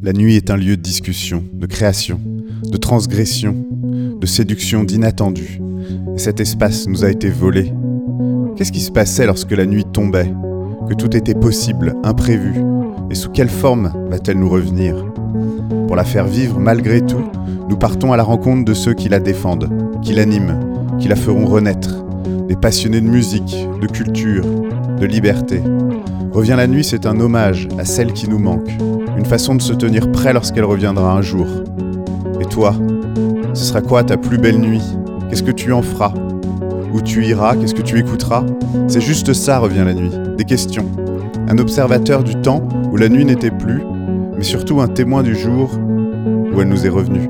La nuit est un lieu de discussion, de création, de transgression, de séduction d'inattendu. Et cet espace nous a été volé. Qu'est-ce qui se passait lorsque la nuit tombait? Que tout était possible, imprévu? Et sous quelle forme va-t-elle nous revenir? Pour la faire vivre malgré tout, nous partons à la rencontre de ceux qui la défendent, qui l'animent, qui la feront renaître. Des passionnés de musique, de culture, de liberté. Revient la nuit, c'est un hommage à celle qui nous manque, une façon de se tenir prêt lorsqu'elle reviendra un jour. Et toi, ce sera quoi ta plus belle nuit? Qu'est-ce que tu en feras? Où tu iras? Qu'est-ce que tu écouteras? C'est juste ça, revient la nuit. Des questions. Un observateur du temps où la nuit n'était plus, mais surtout un témoin du jour où elle nous est revenue.